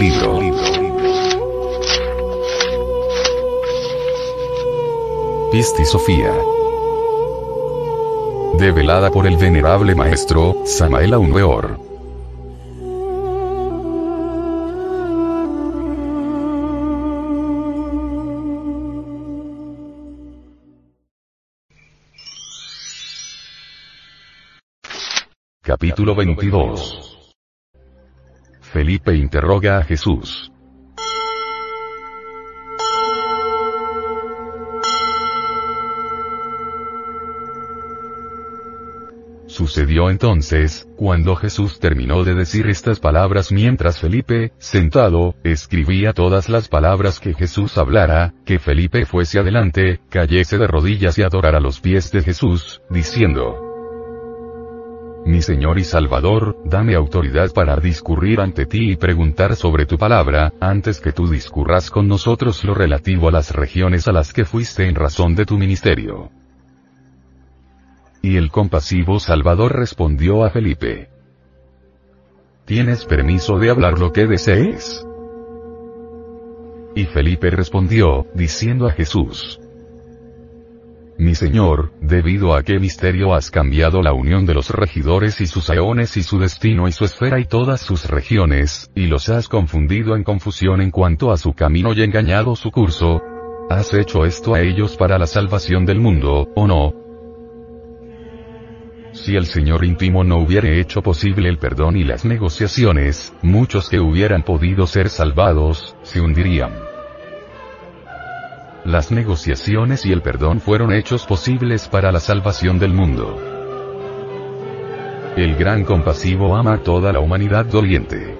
Libro. Pisti Sofía. Develada por el venerable maestro, Samael Weor. Capítulo 22 Felipe interroga a Jesús. Sucedió entonces, cuando Jesús terminó de decir estas palabras mientras Felipe, sentado, escribía todas las palabras que Jesús hablara, que Felipe fuese adelante, cayese de rodillas y adorara los pies de Jesús, diciendo, mi Señor y Salvador, dame autoridad para discurrir ante ti y preguntar sobre tu palabra, antes que tú discurras con nosotros lo relativo a las regiones a las que fuiste en razón de tu ministerio. Y el compasivo Salvador respondió a Felipe. ¿Tienes permiso de hablar lo que desees? Y Felipe respondió, diciendo a Jesús, mi señor, debido a qué misterio has cambiado la unión de los regidores y sus aeones y su destino y su esfera y todas sus regiones, y los has confundido en confusión en cuanto a su camino y engañado su curso? ¿Has hecho esto a ellos para la salvación del mundo, o no? Si el Señor íntimo no hubiera hecho posible el perdón y las negociaciones, muchos que hubieran podido ser salvados, se hundirían. Las negociaciones y el perdón fueron hechos posibles para la salvación del mundo. El gran compasivo ama a toda la humanidad doliente.